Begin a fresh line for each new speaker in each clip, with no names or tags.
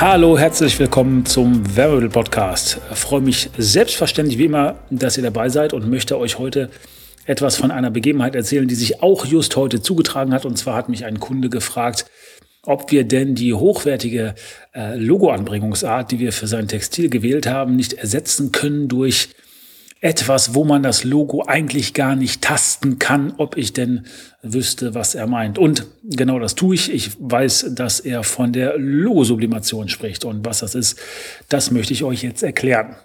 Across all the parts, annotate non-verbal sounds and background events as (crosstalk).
Hallo, herzlich willkommen zum Werbemittel Podcast. Ich freue mich selbstverständlich wie immer, dass ihr dabei seid und möchte euch heute etwas von einer Begebenheit erzählen, die sich auch just heute zugetragen hat. Und zwar hat mich ein Kunde gefragt, ob wir denn die hochwertige äh, Logoanbringungsart, die wir für sein Textil gewählt haben, nicht ersetzen können durch etwas, wo man das Logo eigentlich gar nicht tasten kann, ob ich denn wüsste, was er meint. Und genau das tue ich. Ich weiß, dass er von der Logosublimation spricht. Und was das ist, das möchte ich euch jetzt erklären.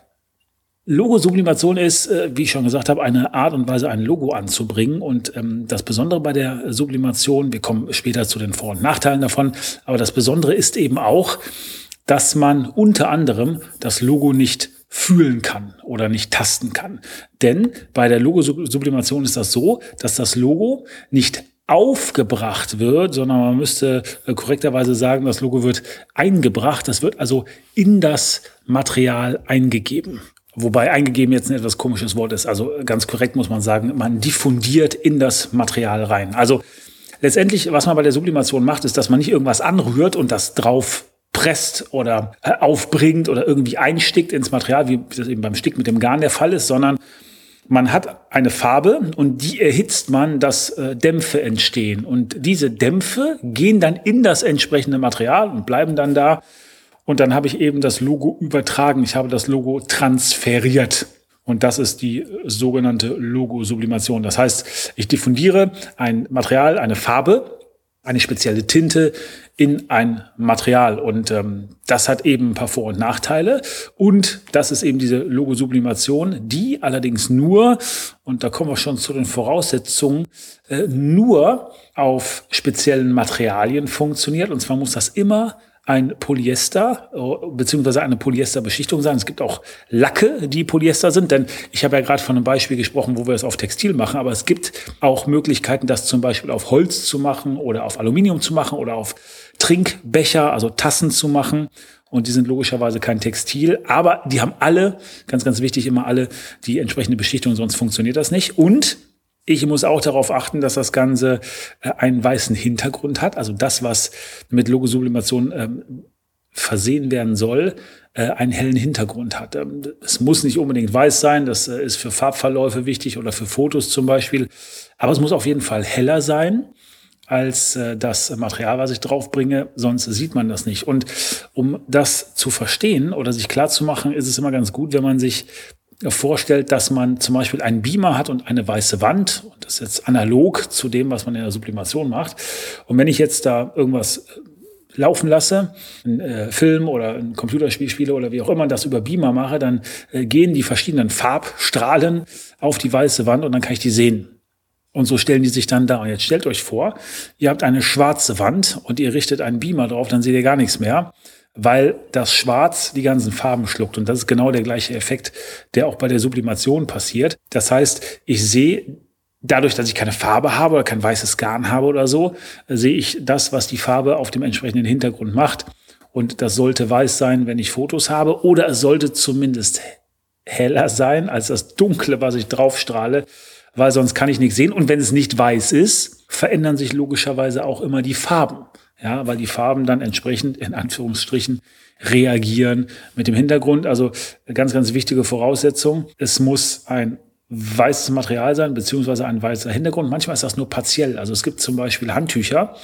Logosublimation ist, äh, wie ich schon gesagt habe, eine Art und Weise, ein Logo anzubringen. Und ähm, das Besondere bei der Sublimation, wir kommen später zu den Vor- und Nachteilen davon, aber das Besondere ist eben auch, dass man unter anderem das Logo nicht fühlen kann oder nicht tasten kann. Denn bei der Logosublimation ist das so, dass das Logo nicht aufgebracht wird, sondern man müsste äh, korrekterweise sagen, das Logo wird eingebracht. Das wird also in das Material eingegeben. Wobei eingegeben jetzt ein etwas komisches Wort ist. Also ganz korrekt muss man sagen, man diffundiert in das Material rein. Also letztendlich, was man bei der Sublimation macht, ist, dass man nicht irgendwas anrührt und das drauf presst oder äh, aufbringt oder irgendwie einstickt ins Material, wie das eben beim Stick mit dem Garn der Fall ist, sondern man hat eine Farbe und die erhitzt man, dass äh, Dämpfe entstehen. Und diese Dämpfe gehen dann in das entsprechende Material und bleiben dann da. Und dann habe ich eben das Logo übertragen. Ich habe das Logo transferiert. Und das ist die sogenannte Logo-Sublimation. Das heißt, ich diffundiere ein Material, eine Farbe, eine spezielle Tinte in ein Material. Und ähm, das hat eben ein paar Vor- und Nachteile. Und das ist eben diese Logosublimation, die allerdings nur, und da kommen wir schon zu den Voraussetzungen, äh, nur auf speziellen Materialien funktioniert. Und zwar muss das immer ein Polyester äh, beziehungsweise eine Polyesterbeschichtung sein. Es gibt auch Lacke, die Polyester sind, denn ich habe ja gerade von einem Beispiel gesprochen, wo wir es auf Textil machen, aber es gibt auch Möglichkeiten, das zum Beispiel auf Holz zu machen oder auf Aluminium zu machen oder auf Trinkbecher, also Tassen zu machen. Und die sind logischerweise kein Textil, aber die haben alle, ganz, ganz wichtig, immer alle die entsprechende Beschichtung, sonst funktioniert das nicht. Und ich muss auch darauf achten, dass das Ganze äh, einen weißen Hintergrund hat. Also das, was mit Logosublimation ähm, versehen werden soll, äh, einen hellen Hintergrund hat. Ähm, es muss nicht unbedingt weiß sein, das äh, ist für Farbverläufe wichtig oder für Fotos zum Beispiel. Aber es muss auf jeden Fall heller sein als äh, das Material, was ich draufbringe, sonst sieht man das nicht. Und um das zu verstehen oder sich klar zu machen, ist es immer ganz gut, wenn man sich vorstellt, dass man zum Beispiel einen Beamer hat und eine weiße Wand. Und das ist jetzt analog zu dem, was man in der Sublimation macht. Und wenn ich jetzt da irgendwas äh, laufen lasse, einen äh, Film oder ein Computerspiel spiele oder wie auch immer das über Beamer mache, dann äh, gehen die verschiedenen Farbstrahlen auf die weiße Wand und dann kann ich die sehen. Und so stellen die sich dann da. Und jetzt stellt euch vor, ihr habt eine schwarze Wand und ihr richtet einen Beamer drauf, dann seht ihr gar nichts mehr weil das Schwarz die ganzen Farben schluckt. Und das ist genau der gleiche Effekt, der auch bei der Sublimation passiert. Das heißt, ich sehe dadurch, dass ich keine Farbe habe oder kein weißes Garn habe oder so, sehe ich das, was die Farbe auf dem entsprechenden Hintergrund macht. Und das sollte weiß sein, wenn ich Fotos habe, oder es sollte zumindest heller sein als das Dunkle, was ich draufstrahle, weil sonst kann ich nichts sehen. Und wenn es nicht weiß ist, verändern sich logischerweise auch immer die Farben. Ja, weil die Farben dann entsprechend in Anführungsstrichen reagieren mit dem Hintergrund. Also ganz, ganz wichtige Voraussetzung. Es muss ein weißes Material sein, beziehungsweise ein weißer Hintergrund. Manchmal ist das nur partiell. Also es gibt zum Beispiel Handtücher,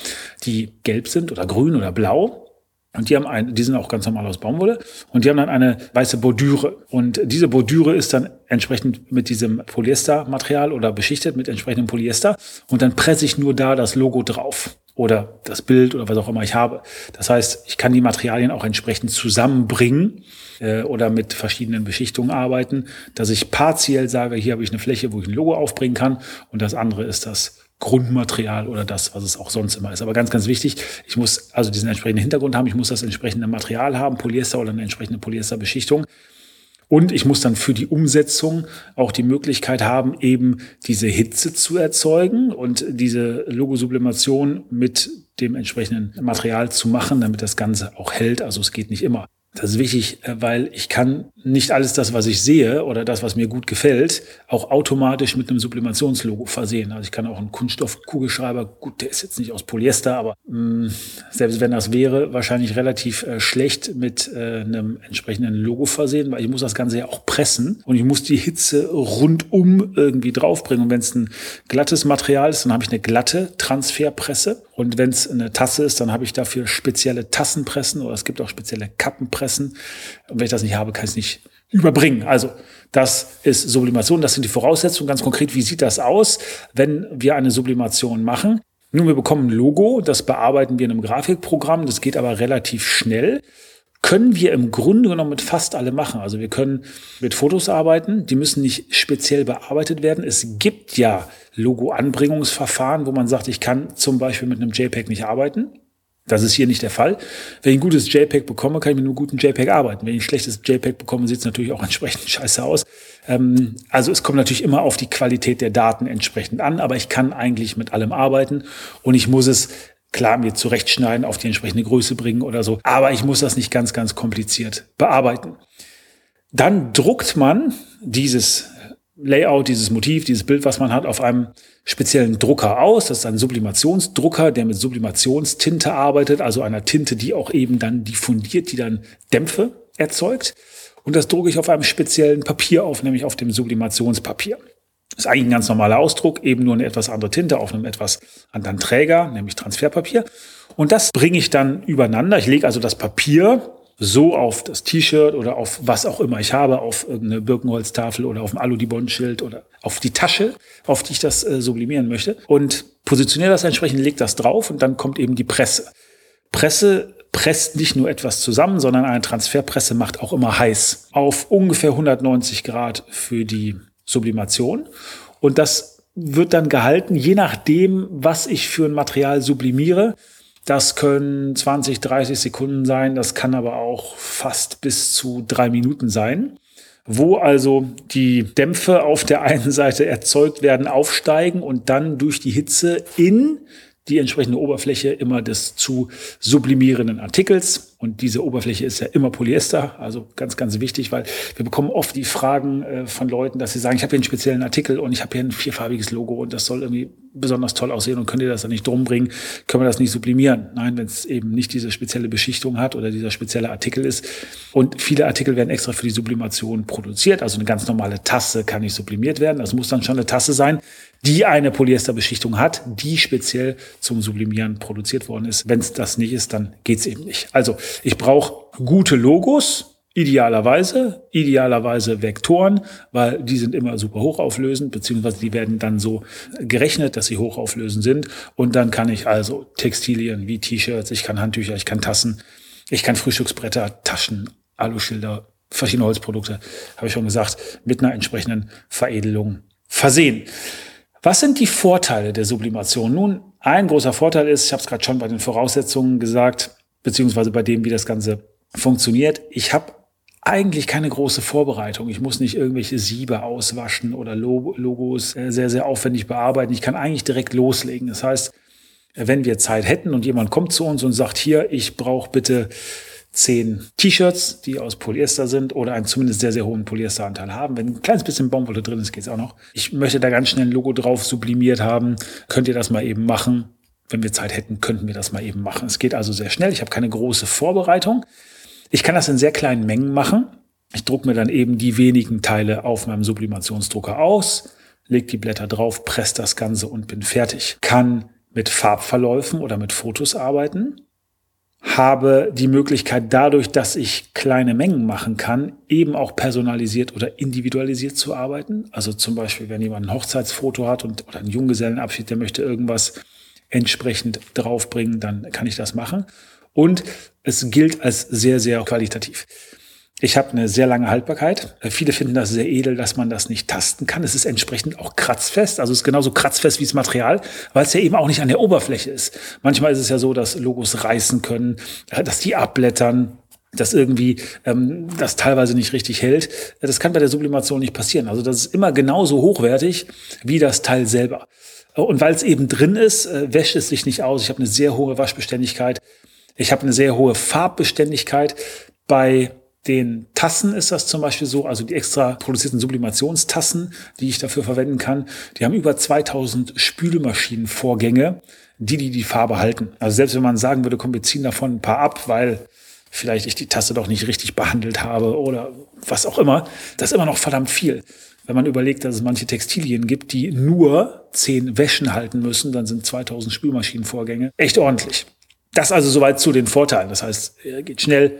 die gelb sind oder grün oder blau. Und die haben ein, die sind auch ganz normal aus Baumwolle. Und die haben dann eine weiße Bordüre. Und diese Bordüre ist dann entsprechend mit diesem Polyestermaterial oder beschichtet mit entsprechendem Polyester. Und dann presse ich nur da das Logo drauf oder das Bild oder was auch immer ich habe. Das heißt, ich kann die Materialien auch entsprechend zusammenbringen äh, oder mit verschiedenen Beschichtungen arbeiten, dass ich partiell sage, hier habe ich eine Fläche, wo ich ein Logo aufbringen kann und das andere ist das Grundmaterial oder das, was es auch sonst immer ist. Aber ganz, ganz wichtig, ich muss also diesen entsprechenden Hintergrund haben, ich muss das entsprechende Material haben, Polyester oder eine entsprechende Polyesterbeschichtung. Und ich muss dann für die Umsetzung auch die Möglichkeit haben, eben diese Hitze zu erzeugen und diese Logosublimation mit dem entsprechenden Material zu machen, damit das Ganze auch hält. Also es geht nicht immer. Das ist wichtig, äh, weil ich kann nicht alles das, was ich sehe oder das, was mir gut gefällt, auch automatisch mit einem Sublimationslogo versehen. Also ich kann auch einen Kunststoffkugelschreiber, gut, der ist jetzt nicht aus Polyester, aber mh, mm, selbst wenn das wäre, wahrscheinlich relativ äh, schlecht mit äh, einem entsprechenden Logo versehen, weil ich muss das Ganze ja auch pressen und ich muss die Hitze rundum irgendwie draufbringen. Und wenn es ein glattes Material ist, dann habe ich eine glatte Transferpresse. Und wenn es eine Tasse ist, dann habe ich dafür spezielle Tassenpressen oder es gibt auch spezielle Kappenpressen. Und wenn ich das nicht habe, kann ich es nicht überbringen. Also das ist Sublimation, das sind die Voraussetzungen. Ganz konkret, wie sieht das aus, wenn wir eine Sublimation machen? Nun, wir bekommen ein Logo, das bearbeiten wir in einem Grafikprogramm, das geht aber relativ schnell können wir im Grunde genommen mit fast alle machen. Also wir können mit Fotos arbeiten, die müssen nicht speziell bearbeitet werden. Es gibt ja Logo-Anbringungsverfahren, wo man sagt, ich kann zum Beispiel mit einem JPEG nicht arbeiten. Das ist hier nicht der Fall. Wenn ich ein gutes JPEG bekomme, kann ich mit einem guten JPEG arbeiten. Wenn ich ein schlechtes JPEG bekomme, sieht es natürlich auch (laughs) entsprechend scheiße aus. Ähm, also es kommt natürlich immer auf die Qualität der Daten entsprechend an, aber ich kann eigentlich mit allem arbeiten und ich muss es klar mir zurechtschneiden, auf die entsprechende Größe bringen oder so. Aber ich muss das nicht ganz, ganz kompliziert bearbeiten. Dann druckt man dieses Layout, dieses Motiv, dieses Bild, was man hat, auf einem speziellen Drucker aus. Das ist ein Sublimationsdrucker, der mit Sublimationstinte arbeitet, also einer Tinte, die auch eben dann diffundiert, die dann Dämpfe erzeugt. Und das drucke ich auf einem speziellen Papier auf, nämlich auf dem Sublimationspapier. Das ist eigentlich ein ganz normaler Ausdruck, eben nur eine etwas andere Tinte auf einem etwas anderen Träger, nämlich Transferpapier. Und das bringe ich dann übereinander. Ich lege also das Papier so auf das T-Shirt oder auf was auch immer ich habe, auf irgendeine Birkenholztafel oder auf ein Aludibond-Schild oder auf die Tasche, auf die ich das äh, sublimieren möchte und positioniere das entsprechend, lege das drauf und dann kommt eben die Presse. Presse presst nicht nur etwas zusammen, sondern eine Transferpresse macht auch immer heiß auf ungefähr 190 Grad für die Sublimation. Und das wird dann gehalten, je nachdem, was ich für ein Material sublimiere. Das können 20, 30 Sekunden sein, das kann aber auch fast bis zu drei Minuten sein, wo also die Dämpfe auf der einen Seite erzeugt werden, aufsteigen und dann durch die Hitze in die entsprechende Oberfläche immer des zu sublimierenden Artikels und diese Oberfläche ist ja immer Polyester, also ganz, ganz wichtig, weil wir bekommen oft die Fragen äh, von Leuten, dass sie sagen, ich habe hier einen speziellen Artikel und ich habe hier ein vierfarbiges Logo und das soll irgendwie besonders toll aussehen und könnt ihr das dann nicht drum bringen, können wir das nicht sublimieren. Nein, wenn es eben nicht diese spezielle Beschichtung hat oder dieser spezielle Artikel ist. Und viele Artikel werden extra für die Sublimation produziert. Also eine ganz normale Tasse kann nicht sublimiert werden. Das muss dann schon eine Tasse sein, die eine Polyesterbeschichtung hat, die speziell zum Sublimieren produziert worden ist. Wenn es das nicht ist, dann geht's eben nicht. Also ich brauche gute Logos, idealerweise, idealerweise Vektoren, weil die sind immer super hochauflösend, beziehungsweise die werden dann so gerechnet, dass sie hochauflösend sind. Und dann kann ich also Textilien wie T-Shirts, ich kann Handtücher, ich kann Tassen, ich kann Frühstücksbretter, Taschen, Aluschilder, verschiedene Holzprodukte, habe ich schon gesagt, mit einer entsprechenden Veredelung versehen. Was sind die Vorteile der Sublimation? Nun, ein großer Vorteil ist, ich habe es gerade schon bei den Voraussetzungen gesagt, beziehungsweise bei dem, wie das Ganze funktioniert. Ich habe eigentlich keine große Vorbereitung. Ich muss nicht irgendwelche Siebe auswaschen oder Logos äh, sehr, sehr aufwendig bearbeiten. Ich kann eigentlich direkt loslegen. Das heißt, wenn wir Zeit hätten und jemand kommt zu uns und sagt, hier, ich brauche bitte zehn T-Shirts, die aus Polyester sind oder einen zumindest sehr, sehr hohen Polyesteranteil haben. Wenn ein kleines bisschen Baumwolle drin ist, geht's auch noch. Ich möchte da ganz schnell ein Logo drauf sublimiert haben. Könnt ihr das mal eben machen? wenn wir Zeit hätten, könnten wir das mal eben machen. Es geht also sehr schnell. Ich habe keine große Vorbereitung. Ich kann das in sehr kleinen Mengen machen. Ich drucke mir dann eben die wenigen Teile auf meinem Sublimationsdrucker aus, leg die Blätter drauf, presse das Ganze und bin fertig. Kann mit Farbverläufen oder mit Fotos arbeiten. Habe die Möglichkeit dadurch, dass ich kleine Mengen machen kann, eben auch personalisiert oder individualisiert zu arbeiten. Also zum Beispiel, wenn jemand ein Hochzeitsfoto hat und, oder einen Junggesellenabschied, der möchte irgendwas entsprechend draufbringen, dann kann ich das machen. Und es gilt als sehr, sehr qualitativ. Ich habe eine sehr lange Haltbarkeit. Viele finden das sehr edel, dass man das nicht tasten kann. Es ist entsprechend auch kratzfest. Also es ist genauso kratzfest wie das Material, weil es ja eben auch nicht an der Oberfläche ist. Manchmal ist es ja so, dass Logos reißen können, dass die abblättern. dass irgendwie ähm, das teilweise nicht richtig hält. Das kann bei der Sublimation nicht passieren. Also das ist immer genauso hochwertig wie das Teil selber. Und weil es eben drin ist, äh, wäscht es sich nicht aus. Ich habe eine sehr hohe Waschbeständigkeit. Ich habe eine sehr hohe Farbbeständigkeit. Bei den Tassen ist das zum Beispiel so, also die extra produzierten Sublimationstassen, die ich dafür verwenden kann, die haben über 2000 Spülmaschinenvorgänge, die die die Farbe halten. Also selbst wenn man sagen würde, komm, wir ziehen davon ein paar ab, weil vielleicht ich die Tasse doch nicht richtig behandelt habe oder was auch immer, das ist immer noch verdammt viel. Wenn man überlegt, dass es manche Textilien gibt, die nur zehn Wäschen halten müssen, dann sind 2000 Spülmaschinenvorgänge echt ordentlich. Das also soweit zu den Vorteilen. Das heißt, geht schnell,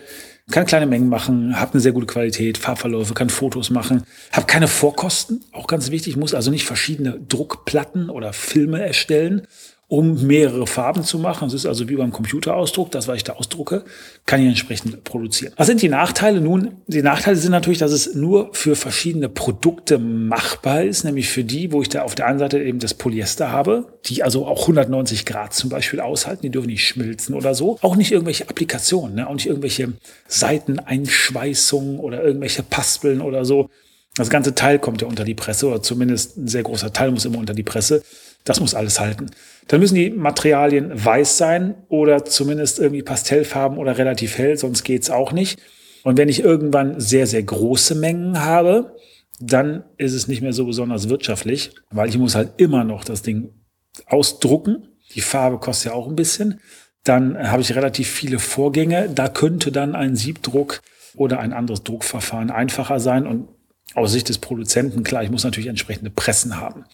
kann kleine Mengen machen, hat eine sehr gute Qualität, Farbverläufe, kann Fotos machen, habe keine Vorkosten, auch ganz wichtig, muss also nicht verschiedene Druckplatten oder Filme erstellen, um mehrere Farben zu machen. Das ist also wie beim Computerausdruck, das, was ich da ausdrucke, kann ich entsprechend produzieren. Was sind die Nachteile? Nun, die Nachteile sind natürlich, dass es nur für verschiedene Produkte machbar ist, nämlich für die, wo ich da auf der einen Seite eben das Polyester habe, die also auch 190 Grad zum Beispiel aushalten, die dürfen nicht schmilzen oder so. Auch nicht irgendwelche Applikationen, ne? auch nicht irgendwelche Seiteneinschweißungen oder irgendwelche Paspeln oder so. Das ganze Teil kommt ja unter die Presse oder zumindest ein sehr großer Teil muss immer unter die Presse. Das muss alles halten. Dann müssen die Materialien weiß sein oder zumindest irgendwie Pastellfarben oder relativ hell, sonst geht's auch nicht. Und wenn ich irgendwann sehr, sehr große Mengen habe, dann ist es nicht mehr so besonders wirtschaftlich, weil ich muss halt immer noch das Ding ausdrucken. Die Farbe kostet ja auch ein bisschen. Dann habe ich relativ viele Vorgänge. Da könnte dann ein Siebdruck oder ein anderes Druckverfahren einfacher sein. Und aus Sicht des Produzenten, klar, ich muss natürlich entsprechende Pressen haben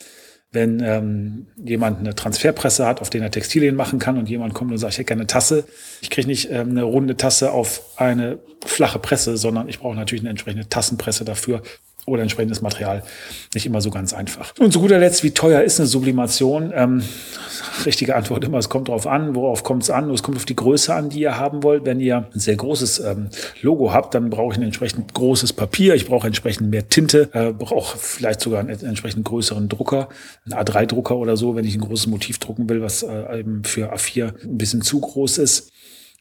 wenn ähm, jemand eine Transferpresse hat, auf der er Textilien machen kann und jemand kommt und sagt, ich hätte gerne eine Tasse. Ich kriege nicht ähm, eine runde Tasse auf eine flache Presse, sondern ich brauche natürlich eine entsprechende Tassenpresse dafür oder entsprechendes Material. Nicht immer so ganz einfach. Und zu guter Letzt, wie teuer ist eine Sublimation? Ähm, richtige Antwort immer, es kommt drauf an. Worauf kommt es an? Es kommt auf die Größe an, die ihr haben wollt. Wenn ihr ein sehr großes ähm, Logo habt, dann brauche ich ein entsprechend großes Papier. Ich brauche entsprechend mehr Tinte, äh, brauche vielleicht sogar einen entsprechend größeren Drucker, einen A3-Drucker oder so, wenn ich ein großes Motiv drucken will, was äh, eben für A4 ein bisschen zu groß ist.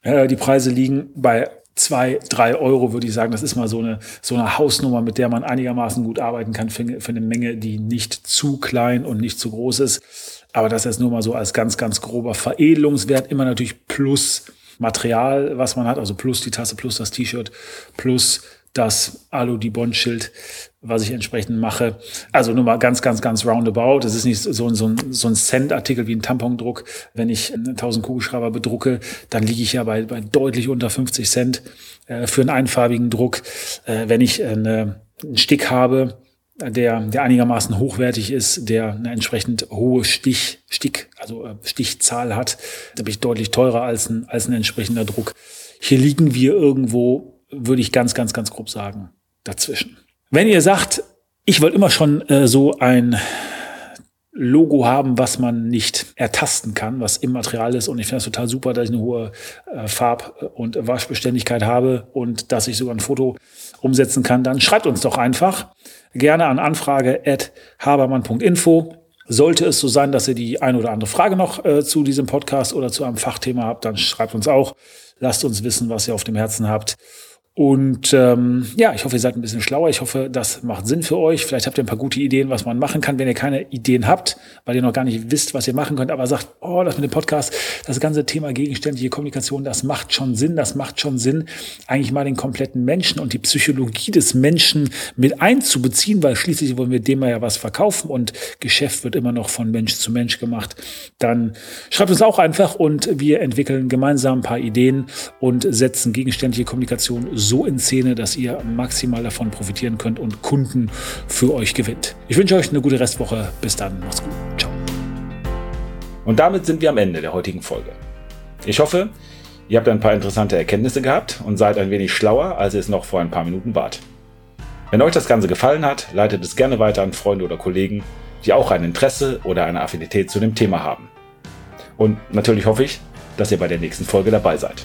Äh, die Preise liegen bei zwei, drei Euro, würde ich sagen. Das ist mal so eine, so eine Hausnummer, mit der man einigermaßen gut arbeiten kann für, für eine Menge, die nicht zu klein und nicht zu groß ist. Aber das ist nur mal so als ganz, ganz grober Veredelungswert. Immer natürlich plus Material, was man hat, also plus die Tasse, plus das T-Shirt, plus das Alu-Dibond-Schild, was ich entsprechend mache. Also nur mal ganz, ganz, ganz roundabout. Das ist nicht so, so, ein, so ein Cent-Artikel wie ein Tampondruck. Wenn ich 1000 Kugelschreiber bedrucke, dann liege ich ja bei, bei deutlich unter 50 Cent äh, für einen einfarbigen Druck. Äh, wenn ich eine, einen Stick habe, der, der einigermaßen hochwertig ist, der eine entsprechend hohe Stich, Stick, also äh, Stichzahl hat, da bin ich deutlich teurer als ein, als ein entsprechender Druck. Hier liegen wir irgendwo würde ich ganz, ganz, ganz grob sagen, dazwischen. Wenn ihr sagt, ich wollte immer schon äh, so ein Logo haben, was man nicht ertasten kann, was im Material ist. Und ich finde es total super, dass ich eine hohe äh, Farb- und Waschbeständigkeit habe und dass ich sogar ein Foto umsetzen kann. Dann schreibt uns doch einfach gerne an anfrage at habermann.info. Sollte es so sein, dass ihr die ein oder andere Frage noch äh, zu diesem Podcast oder zu einem Fachthema habt, dann schreibt uns auch. Lasst uns wissen, was ihr auf dem Herzen habt. Und ähm, ja, ich hoffe, ihr seid ein bisschen schlauer. Ich hoffe, das macht Sinn für euch. Vielleicht habt ihr ein paar gute Ideen, was man machen kann, wenn ihr keine Ideen habt, weil ihr noch gar nicht wisst, was ihr machen könnt, aber sagt, oh, das mit dem Podcast, das ganze Thema gegenständliche Kommunikation, das macht schon Sinn, das macht schon Sinn, eigentlich mal den kompletten Menschen und die Psychologie des Menschen mit einzubeziehen, weil schließlich wollen wir dem ja was verkaufen und Geschäft wird immer noch von Mensch zu Mensch gemacht. Dann schreibt uns auch einfach und wir entwickeln gemeinsam ein paar Ideen und setzen gegenständliche Kommunikation so in Szene, dass ihr maximal davon profitieren könnt und Kunden für euch gewinnt. Ich wünsche euch eine gute Restwoche. Bis dann. Macht's gut. Ciao.
Und damit sind wir am Ende der heutigen Folge. Ich hoffe, ihr habt ein paar interessante Erkenntnisse gehabt und seid ein wenig schlauer, als ihr es noch vor ein paar Minuten wart. Wenn euch das Ganze gefallen hat, leitet es gerne weiter an Freunde oder Kollegen, die auch ein Interesse oder eine Affinität zu dem Thema haben. Und natürlich hoffe ich, dass ihr bei der nächsten Folge dabei seid.